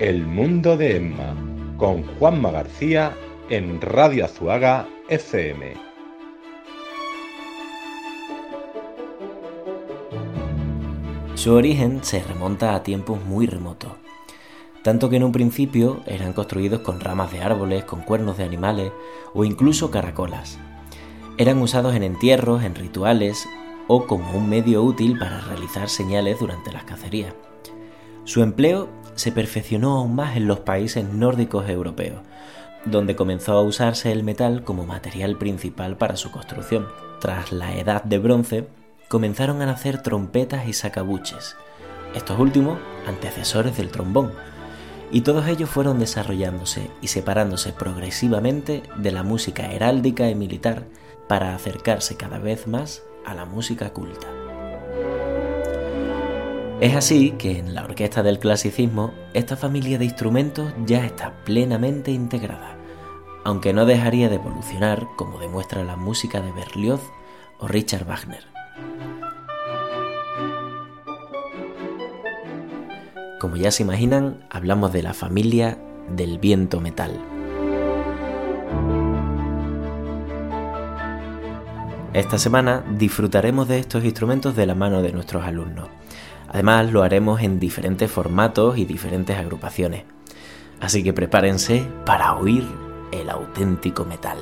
El mundo de Emma con Juanma García en Radio Azuaga FM. Su origen se remonta a tiempos muy remotos, tanto que en un principio eran construidos con ramas de árboles, con cuernos de animales o incluso caracolas. Eran usados en entierros, en rituales o como un medio útil para realizar señales durante las cacerías. Su empleo se perfeccionó aún más en los países nórdicos europeos, donde comenzó a usarse el metal como material principal para su construcción. Tras la Edad de Bronce, comenzaron a nacer trompetas y sacabuches, estos últimos antecesores del trombón, y todos ellos fueron desarrollándose y separándose progresivamente de la música heráldica y militar para acercarse cada vez más a la música culta. Es así que en la orquesta del clasicismo esta familia de instrumentos ya está plenamente integrada, aunque no dejaría de evolucionar como demuestra la música de Berlioz o Richard Wagner. Como ya se imaginan, hablamos de la familia del viento metal. Esta semana disfrutaremos de estos instrumentos de la mano de nuestros alumnos. Además lo haremos en diferentes formatos y diferentes agrupaciones. Así que prepárense para oír el auténtico metal.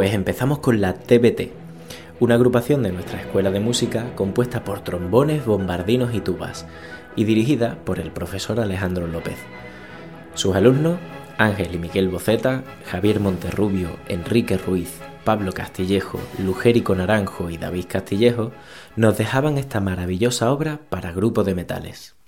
Pues empezamos con la TBT, una agrupación de nuestra escuela de música compuesta por trombones, bombardinos y tubas, y dirigida por el profesor Alejandro López. Sus alumnos, Ángel y Miguel Boceta, Javier Monterrubio, Enrique Ruiz, Pablo Castillejo, Lugérico Naranjo y David Castillejo, nos dejaban esta maravillosa obra para grupo de metales.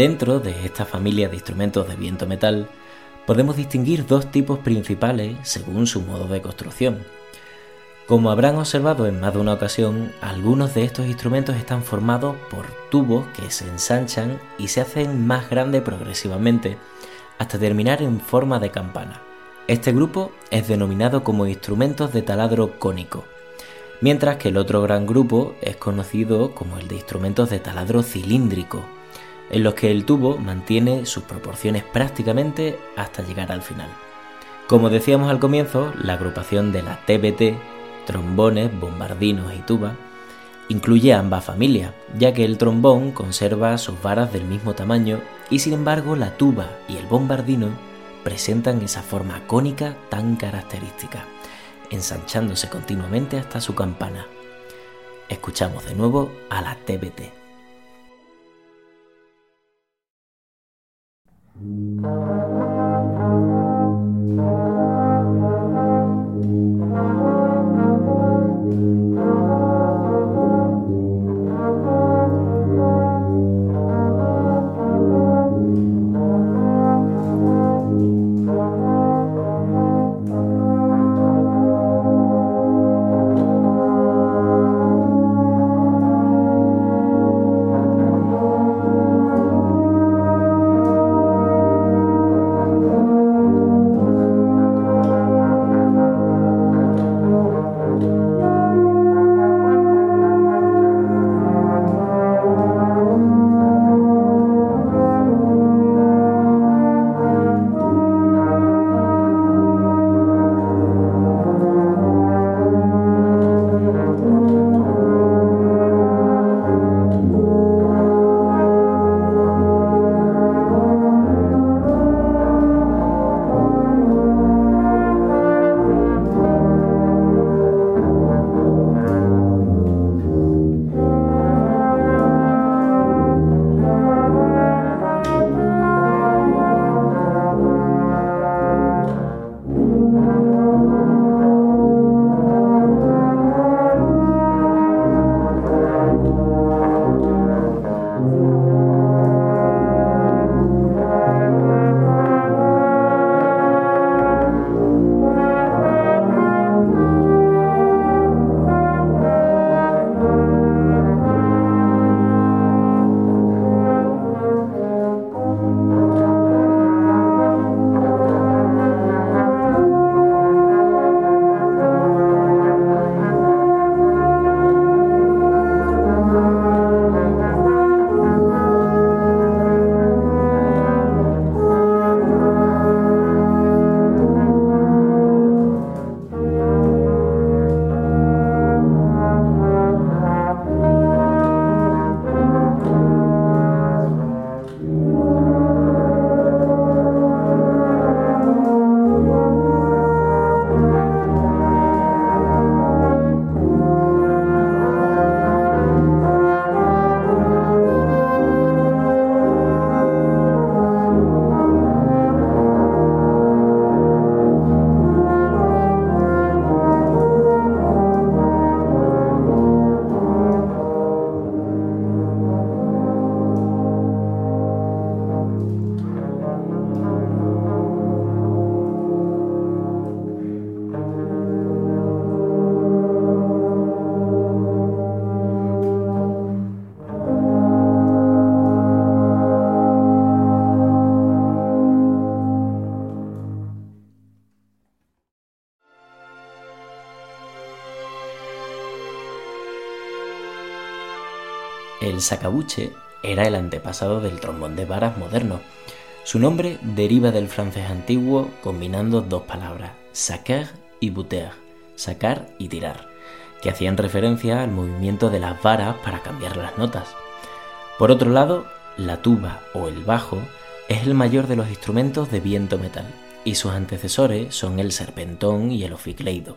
Dentro de esta familia de instrumentos de viento metal, podemos distinguir dos tipos principales según su modo de construcción. Como habrán observado en más de una ocasión, algunos de estos instrumentos están formados por tubos que se ensanchan y se hacen más grandes progresivamente hasta terminar en forma de campana. Este grupo es denominado como instrumentos de taladro cónico, mientras que el otro gran grupo es conocido como el de instrumentos de taladro cilíndrico, en los que el tubo mantiene sus proporciones prácticamente hasta llegar al final. Como decíamos al comienzo, la agrupación de la TBT, trombones, bombardinos y tuba, incluye ambas familias, ya que el trombón conserva sus varas del mismo tamaño y sin embargo la tuba y el bombardino presentan esa forma cónica tan característica, ensanchándose continuamente hasta su campana. Escuchamos de nuevo a la TBT. Thank you. Sacabuche era el antepasado del trombón de varas moderno. Su nombre deriva del francés antiguo combinando dos palabras, saquer y buter, sacar y tirar, que hacían referencia al movimiento de las varas para cambiar las notas. Por otro lado, la tuba o el bajo es el mayor de los instrumentos de viento metal y sus antecesores son el serpentón y el oficleido.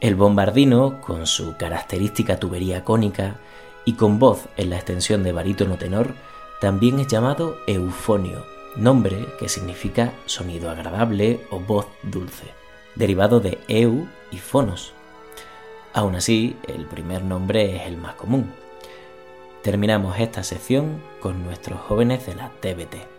El bombardino, con su característica tubería cónica, y con voz en la extensión de barítono tenor, también es llamado eufonio, nombre que significa sonido agradable o voz dulce, derivado de eu y fonos. Aún así, el primer nombre es el más común. terminamos esta sección con nuestros jóvenes de la TBT.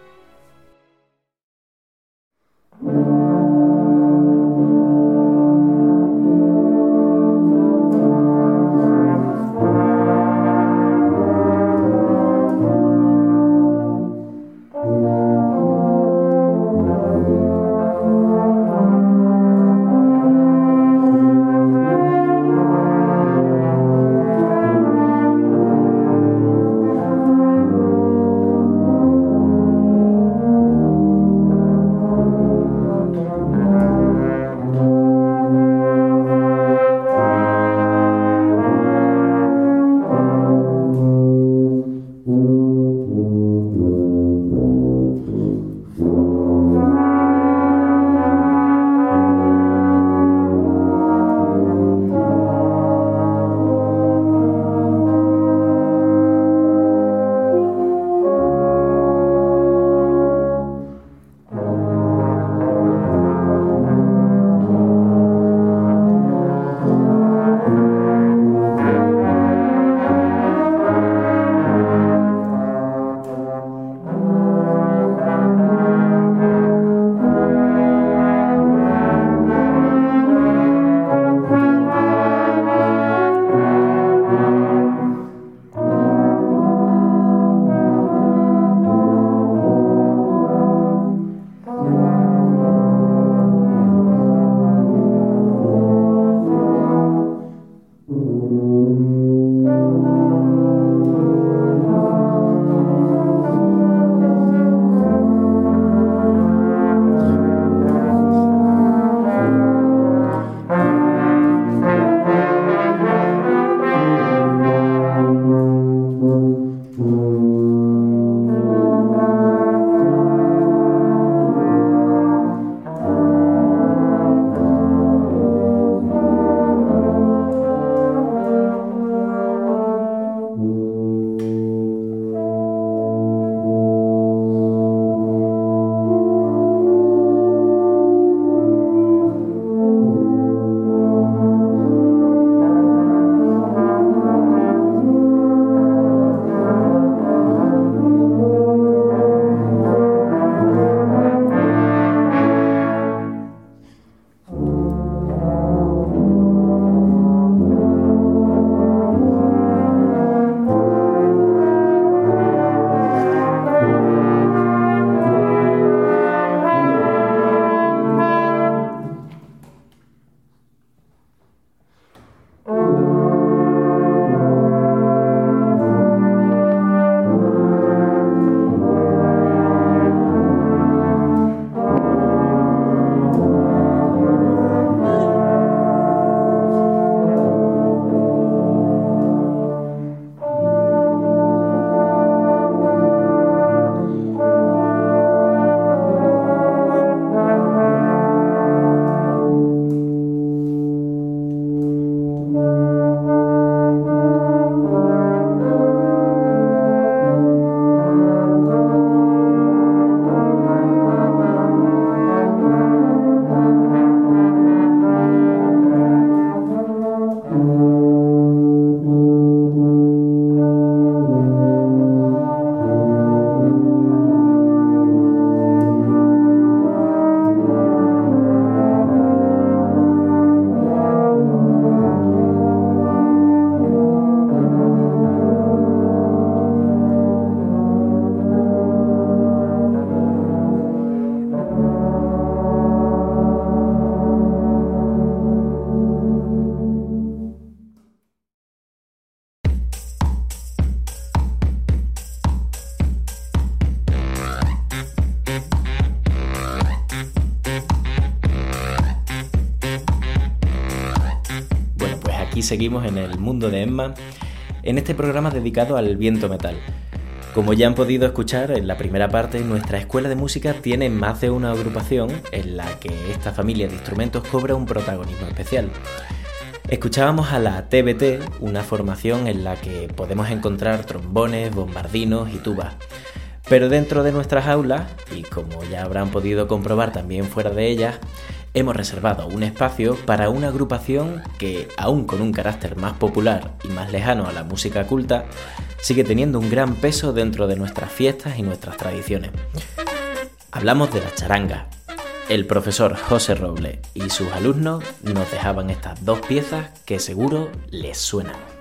Seguimos en el mundo de Emma, en este programa dedicado al viento metal. Como ya han podido escuchar en la primera parte, nuestra escuela de música tiene más de una agrupación en la que esta familia de instrumentos cobra un protagonismo especial. Escuchábamos a la TBT, una formación en la que podemos encontrar trombones, bombardinos y tubas. Pero dentro de nuestras aulas, y como ya habrán podido comprobar también fuera de ellas, hemos reservado un espacio para una agrupación que, aún con un carácter más popular y más lejano a la música culta, sigue teniendo un gran peso dentro de nuestras fiestas y nuestras tradiciones. Hablamos de la charanga. El profesor José Roble y sus alumnos nos dejaban estas dos piezas que seguro les suenan.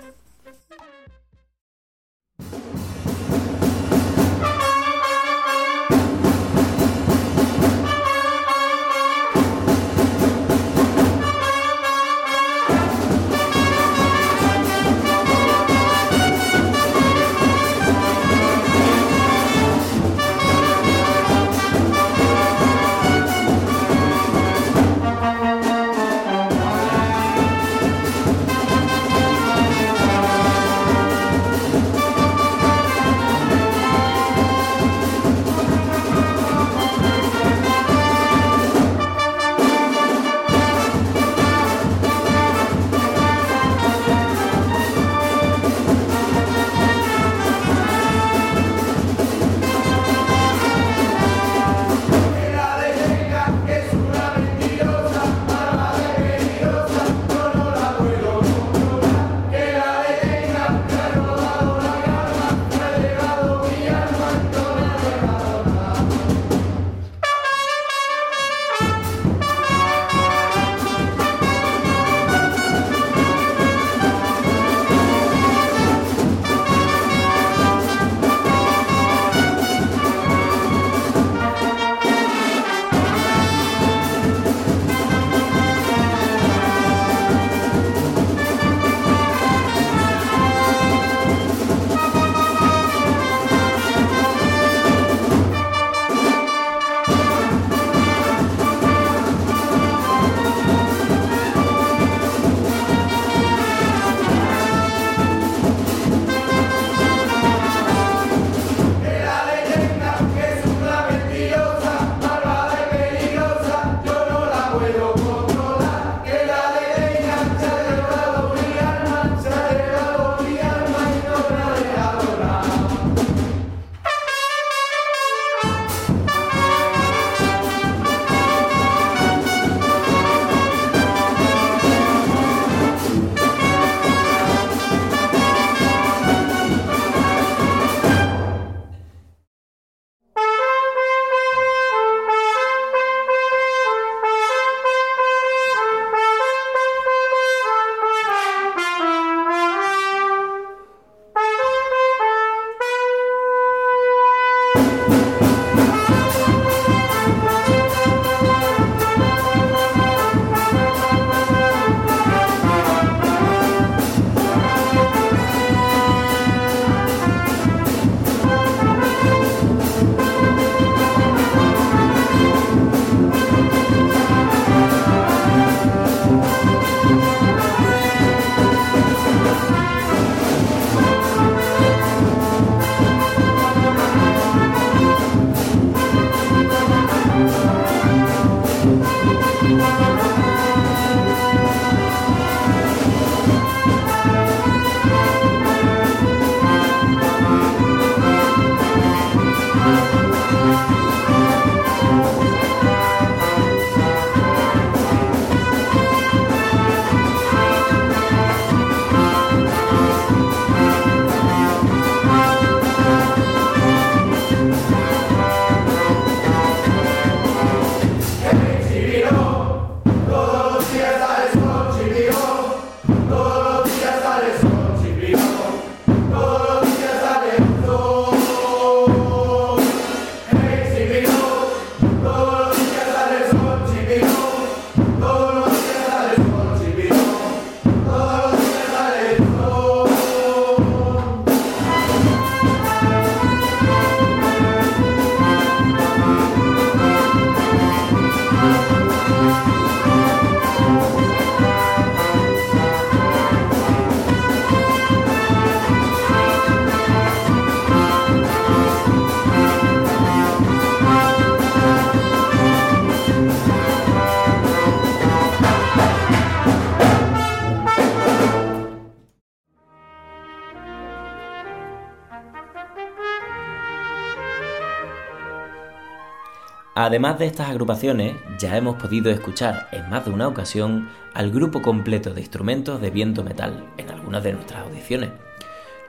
Además de estas agrupaciones, ya hemos podido escuchar en más de una ocasión al grupo completo de instrumentos de viento metal en algunas de nuestras audiciones.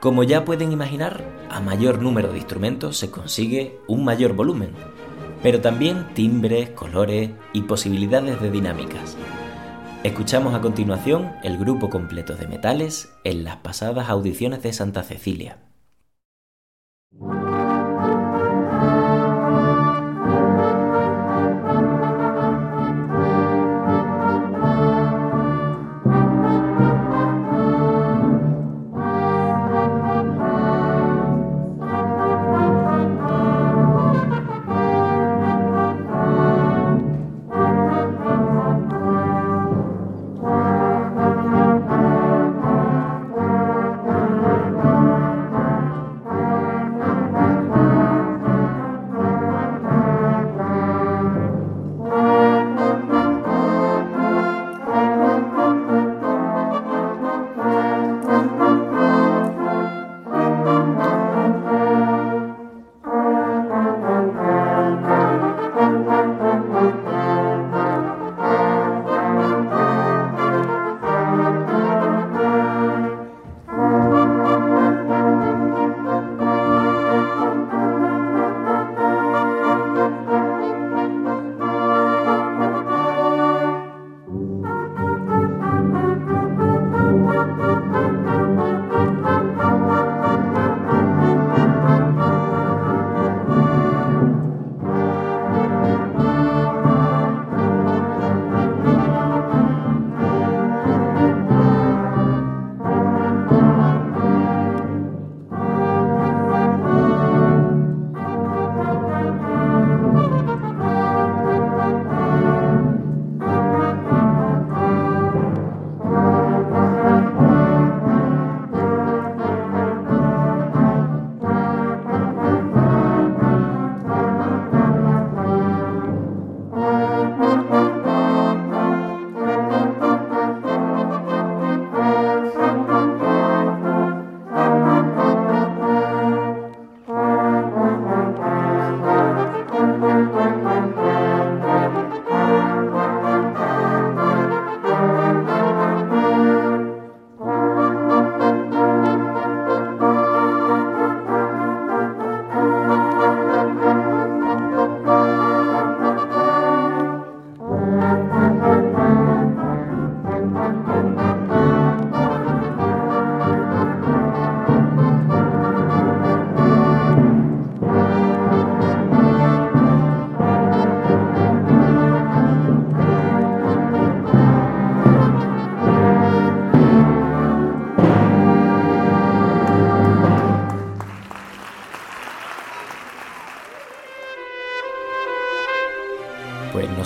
Como ya pueden imaginar, a mayor número de instrumentos se consigue un mayor volumen, pero también timbres, colores y posibilidades de dinámicas. Escuchamos a continuación el grupo completo de metales en las pasadas audiciones de Santa Cecilia.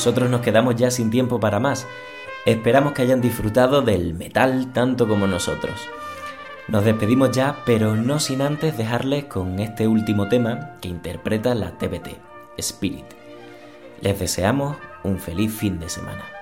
Nosotros nos quedamos ya sin tiempo para más. Esperamos que hayan disfrutado del metal tanto como nosotros. Nos despedimos ya, pero no sin antes dejarles con este último tema que interpreta la TBT, Spirit. Les deseamos un feliz fin de semana.